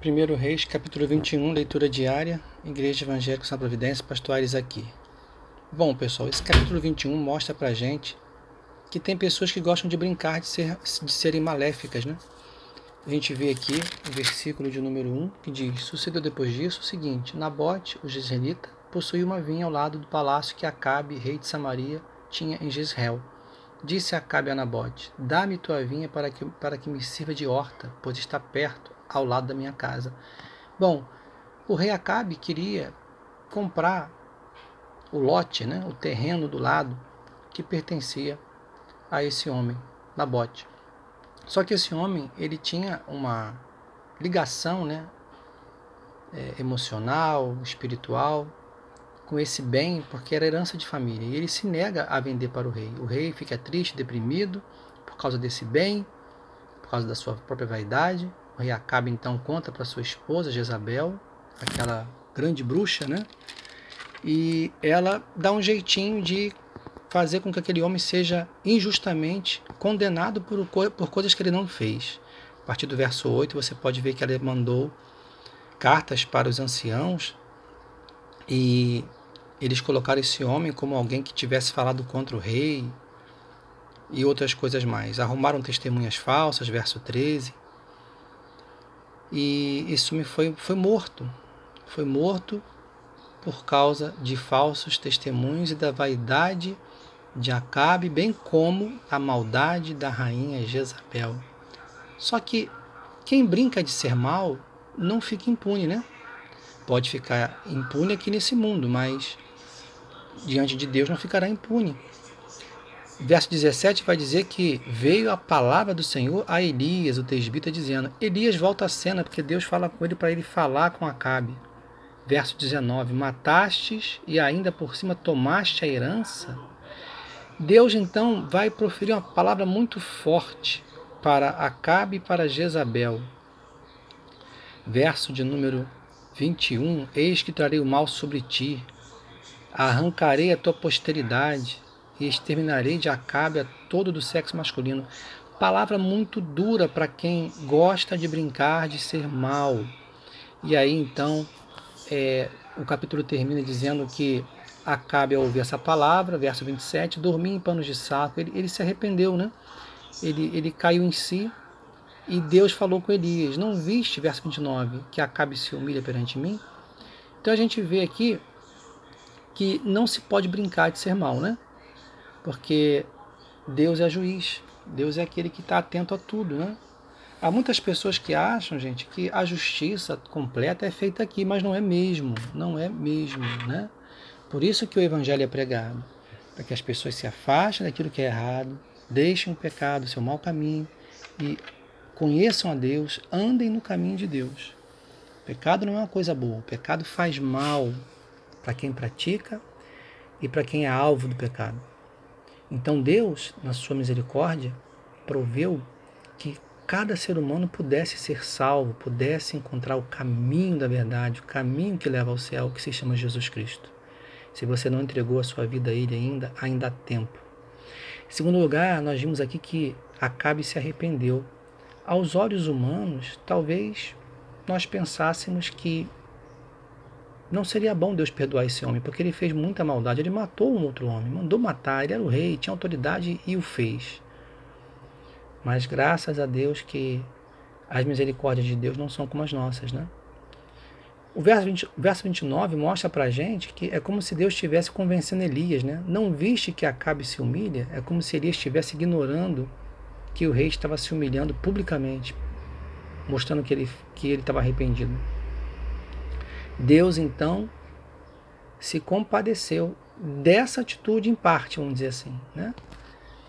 1 Reis, capítulo 21, leitura diária, Igreja Evangélica São Providência, Pastoares aqui. Bom, pessoal, esse capítulo 21 mostra pra gente que tem pessoas que gostam de brincar de, ser, de serem maléficas, né? A gente vê aqui o versículo de número 1 que diz: Sucedeu depois disso o seguinte: Nabote, o jezreelita, possuía uma vinha ao lado do palácio que Acabe, rei de Samaria, tinha em Jezreel. Disse Acabe a Nabote: Dá-me tua vinha para que, para que me sirva de horta, pois está perto ao lado da minha casa. Bom, o rei Acabe queria comprar o lote, né, o terreno do lado que pertencia a esse homem, Nabote. Só que esse homem, ele tinha uma ligação, né, é, emocional, espiritual com esse bem, porque era herança de família. E ele se nega a vender para o rei. O rei fica triste, deprimido por causa desse bem, por causa da sua própria vaidade. Rei Acabe então conta para sua esposa Jezabel, aquela grande bruxa, né? E ela dá um jeitinho de fazer com que aquele homem seja injustamente condenado por, por coisas que ele não fez. A partir do verso 8, você pode ver que ela mandou cartas para os anciãos e eles colocaram esse homem como alguém que tivesse falado contra o rei e outras coisas mais. Arrumaram testemunhas falsas, verso 13 e isso me foi, foi morto. Foi morto por causa de falsos testemunhos e da vaidade de Acabe, bem como a maldade da rainha Jezabel. Só que quem brinca de ser mal não fica impune, né? Pode ficar impune aqui nesse mundo, mas diante de Deus não ficará impune. Verso 17 vai dizer que veio a palavra do Senhor a Elias, o tesbita, dizendo: Elias volta à cena, porque Deus fala com ele para ele falar com Acabe. Verso 19: Matastes e ainda por cima tomaste a herança. Deus então vai proferir uma palavra muito forte para Acabe e para Jezabel. Verso de número 21: Eis que trarei o mal sobre ti, arrancarei a tua posteridade e exterminarei de Acabe a todo do sexo masculino. Palavra muito dura para quem gosta de brincar, de ser mal. E aí então é, o capítulo termina dizendo que Acabe ao ouvir essa palavra, verso 27, dormia em panos de saco, ele, ele se arrependeu, né? Ele, ele caiu em si e Deus falou com Elias: Não viste, verso 29, que Acabe se humilha perante mim? Então a gente vê aqui que não se pode brincar de ser mal, né? Porque Deus é juiz, Deus é aquele que está atento a tudo, né? Há muitas pessoas que acham, gente, que a justiça completa é feita aqui, mas não é mesmo, não é mesmo, né? Por isso que o evangelho é pregado, para que as pessoas se afastem daquilo que é errado, deixem o pecado, o seu mau caminho e conheçam a Deus, andem no caminho de Deus. O pecado não é uma coisa boa, o pecado faz mal para quem pratica e para quem é alvo do pecado. Então Deus, na sua misericórdia, proveu que cada ser humano pudesse ser salvo, pudesse encontrar o caminho da verdade, o caminho que leva ao céu, que se chama Jesus Cristo. Se você não entregou a sua vida a Ele ainda, ainda há tempo. Em segundo lugar, nós vimos aqui que Acabe se arrependeu. Aos olhos humanos, talvez nós pensássemos que não seria bom Deus perdoar esse homem, porque ele fez muita maldade. Ele matou um outro homem, mandou matar, ele era o rei, tinha autoridade e o fez. Mas graças a Deus que as misericórdias de Deus não são como as nossas, né? O verso, 20, o verso 29 mostra pra gente que é como se Deus estivesse convencendo Elias, né? Não viste que Acabe se humilha? É como se Elias estivesse ignorando que o rei estava se humilhando publicamente, mostrando que ele que ele estava arrependido. Deus então se compadeceu dessa atitude em parte, vamos dizer assim, né?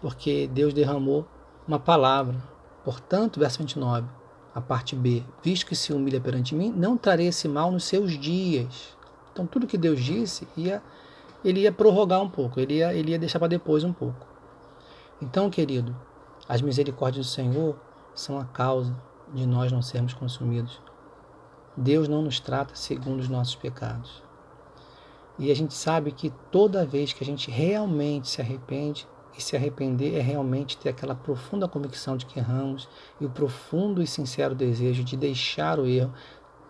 Porque Deus derramou uma palavra. Portanto, verso 29, a parte B, visto que se humilha perante mim, não trarei esse mal nos seus dias. Então, tudo que Deus disse, ia, ele ia prorrogar um pouco, ele ia, ele ia deixar para depois um pouco. Então, querido, as misericórdias do Senhor são a causa de nós não sermos consumidos. Deus não nos trata segundo os nossos pecados. E a gente sabe que toda vez que a gente realmente se arrepende, e se arrepender é realmente ter aquela profunda convicção de que erramos e o profundo e sincero desejo de deixar o erro,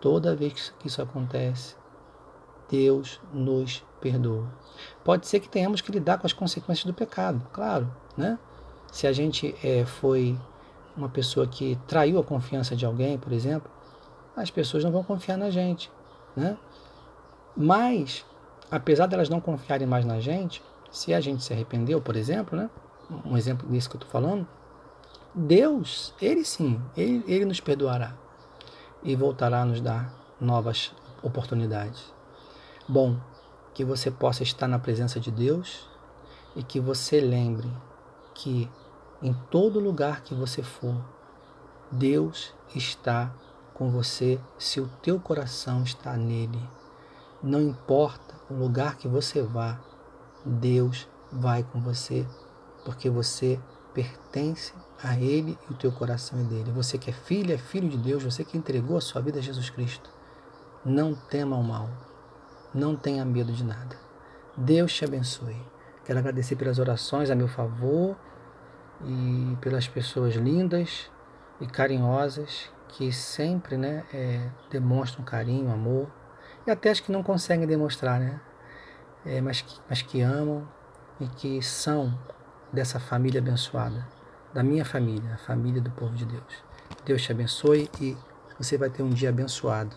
toda vez que isso acontece, Deus nos perdoa. Pode ser que tenhamos que lidar com as consequências do pecado, claro, né? Se a gente é, foi uma pessoa que traiu a confiança de alguém, por exemplo, as pessoas não vão confiar na gente, né? Mas, apesar delas não confiarem mais na gente, se a gente se arrependeu, por exemplo, né? Um exemplo disso que eu estou falando, Deus, Ele sim, ele, ele nos perdoará e voltará a nos dar novas oportunidades. Bom, que você possa estar na presença de Deus e que você lembre que em todo lugar que você for, Deus está com você se o teu coração está nele. Não importa o lugar que você vá, Deus vai com você, porque você pertence a Ele e o teu coração é dele. Você que é filho, é filho de Deus, você que entregou a sua vida a Jesus Cristo. Não tema o mal, não tenha medo de nada. Deus te abençoe. Quero agradecer pelas orações a meu favor e pelas pessoas lindas e carinhosas que sempre né, é, demonstram carinho, amor, e até as que não conseguem demonstrar, né? É, mas, que, mas que amam e que são dessa família abençoada, da minha família, a família do povo de Deus. Deus te abençoe e você vai ter um dia abençoado.